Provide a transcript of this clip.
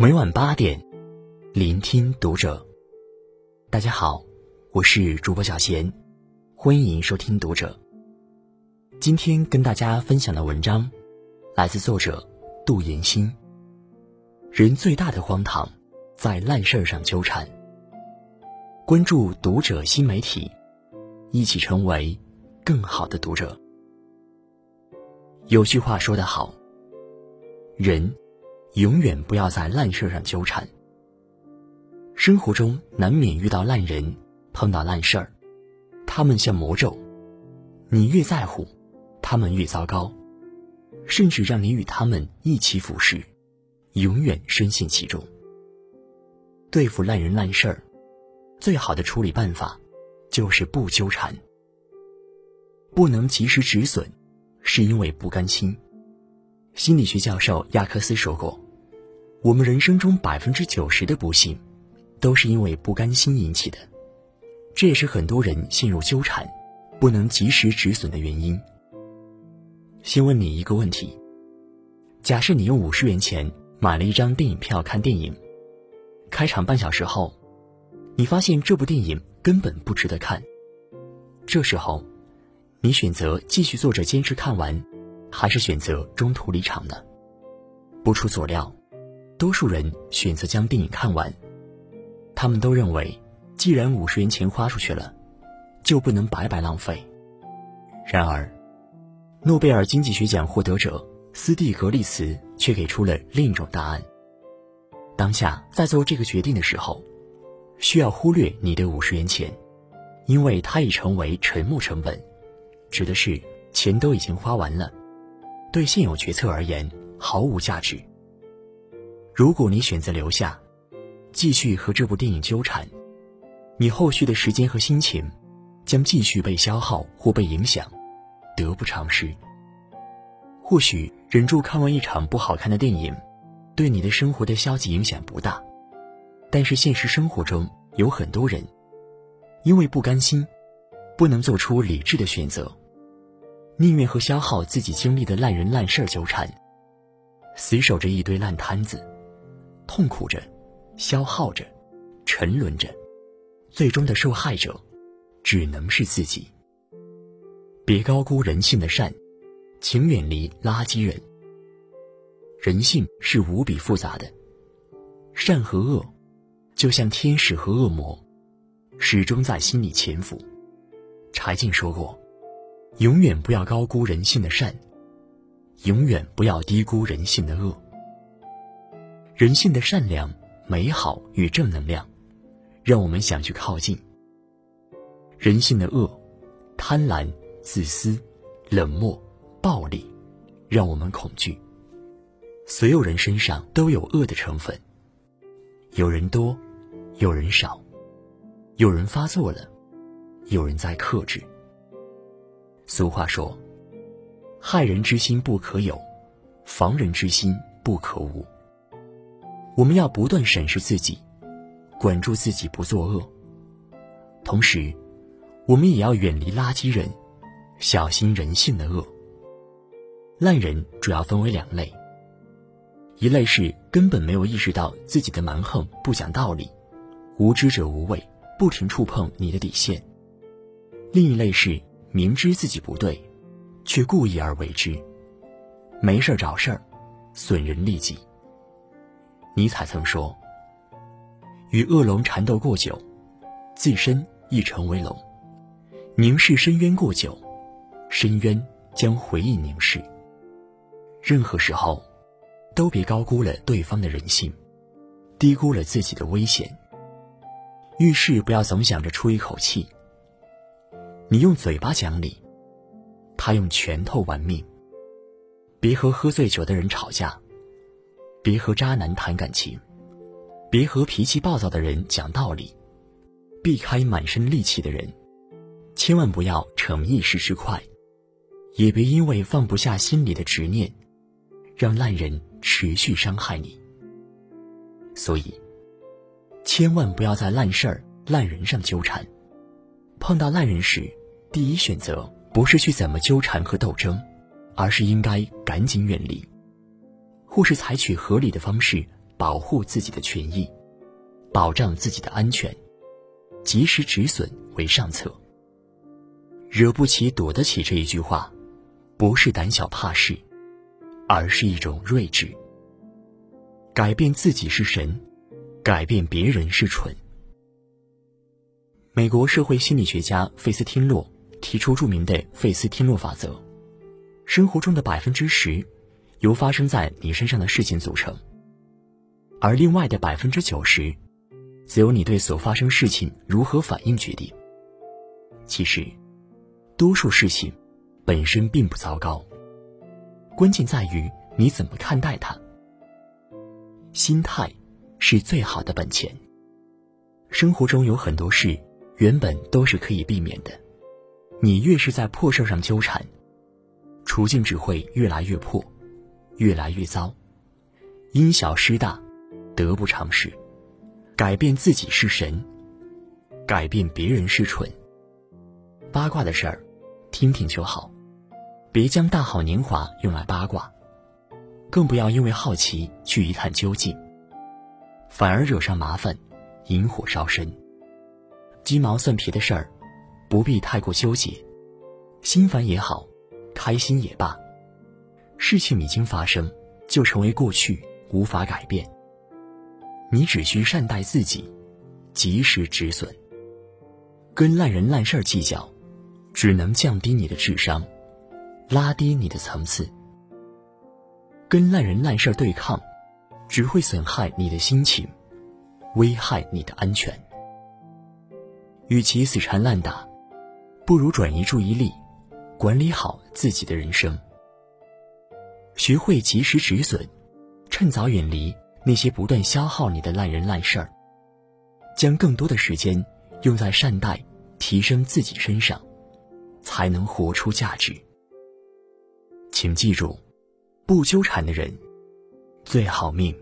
每晚八点，聆听读者。大家好，我是主播小贤，欢迎收听读者。今天跟大家分享的文章，来自作者杜岩新。人最大的荒唐，在烂事儿上纠缠。关注读者新媒体，一起成为更好的读者。有句话说得好，人。永远不要在烂事上纠缠。生活中难免遇到烂人，碰到烂事儿，他们像魔咒，你越在乎，他们越糟糕，甚至让你与他们一起腐蚀，永远深陷其中。对付烂人烂事儿，最好的处理办法，就是不纠缠。不能及时止损，是因为不甘心。心理学教授亚克斯说过：“我们人生中百分之九十的不幸，都是因为不甘心引起的。这也是很多人陷入纠缠、不能及时止损的原因。”先问你一个问题：假设你用五十元钱买了一张电影票看电影，开场半小时后，你发现这部电影根本不值得看。这时候，你选择继续坐着坚持看完。还是选择中途离场呢？不出所料，多数人选择将电影看完。他们都认为，既然五十元钱花出去了，就不能白白浪费。然而，诺贝尔经济学奖获得者斯蒂格利茨却给出了另一种答案。当下在做这个决定的时候，需要忽略你的五十元钱，因为它已成为沉没成本，指的是钱都已经花完了。对现有决策而言毫无价值。如果你选择留下，继续和这部电影纠缠，你后续的时间和心情将继续被消耗或被影响，得不偿失。或许忍住看完一场不好看的电影，对你的生活的消极影响不大，但是现实生活中有很多人，因为不甘心，不能做出理智的选择。宁愿和消耗自己精力的烂人烂事儿纠缠，死守着一堆烂摊子，痛苦着，消耗着，沉沦着，最终的受害者只能是自己。别高估人性的善，请远离垃圾人。人性是无比复杂的，善和恶，就像天使和恶魔，始终在心里潜伏。柴静说过。永远不要高估人性的善，永远不要低估人性的恶。人性的善良、美好与正能量，让我们想去靠近；人性的恶、贪婪、自私、冷漠、暴力，让我们恐惧。所有人身上都有恶的成分，有人多，有人少，有人发作了，有人在克制。俗话说：“害人之心不可有，防人之心不可无。”我们要不断审视自己，管住自己不作恶。同时，我们也要远离垃圾人，小心人性的恶。烂人主要分为两类：一类是根本没有意识到自己的蛮横、不讲道理，无知者无畏，不停触碰你的底线；另一类是。明知自己不对，却故意而为之，没事找事儿，损人利己。尼采曾说：“与恶龙缠斗过久，自身亦成为龙；凝视深渊过久，深渊将回应凝视。”任何时候，都别高估了对方的人性，低估了自己的危险。遇事不要总想着出一口气。你用嘴巴讲理，他用拳头玩命。别和喝醉酒的人吵架，别和渣男谈感情，别和脾气暴躁的人讲道理，避开满身戾气的人，千万不要逞一时之快，也别因为放不下心里的执念，让烂人持续伤害你。所以，千万不要在烂事儿、烂人上纠缠，碰到烂人时。第一选择不是去怎么纠缠和斗争，而是应该赶紧远离，或是采取合理的方式保护自己的权益，保障自己的安全，及时止损为上策。惹不起，躲得起这一句话，不是胆小怕事，而是一种睿智。改变自己是神，改变别人是蠢。美国社会心理学家费斯汀洛提出著名的费斯汀洛法则：生活中的百分之十由发生在你身上的事情组成，而另外的百分之九十，则由你对所发生事情如何反应决定。其实。多数事情本身并不糟糕，关键在于你怎么看待它。心态是最好的本钱。生活中有很多事原本都是可以避免的，你越是在破事上纠缠，处境只会越来越破，越来越糟。因小失大，得不偿失。改变自己是神，改变别人是蠢。八卦的事儿。听听就好，别将大好年华用来八卦，更不要因为好奇去一探究竟，反而惹上麻烦，引火烧身。鸡毛蒜皮的事儿，不必太过纠结，心烦也好，开心也罢，事情已经发生，就成为过去，无法改变。你只需善待自己，及时止损，跟烂人烂事计较。只能降低你的智商，拉低你的层次。跟烂人烂事对抗，只会损害你的心情，危害你的安全。与其死缠烂打，不如转移注意力，管理好自己的人生。学会及时止损，趁早远离那些不断消耗你的烂人烂事儿，将更多的时间用在善待、提升自己身上。才能活出价值。请记住，不纠缠的人最好命。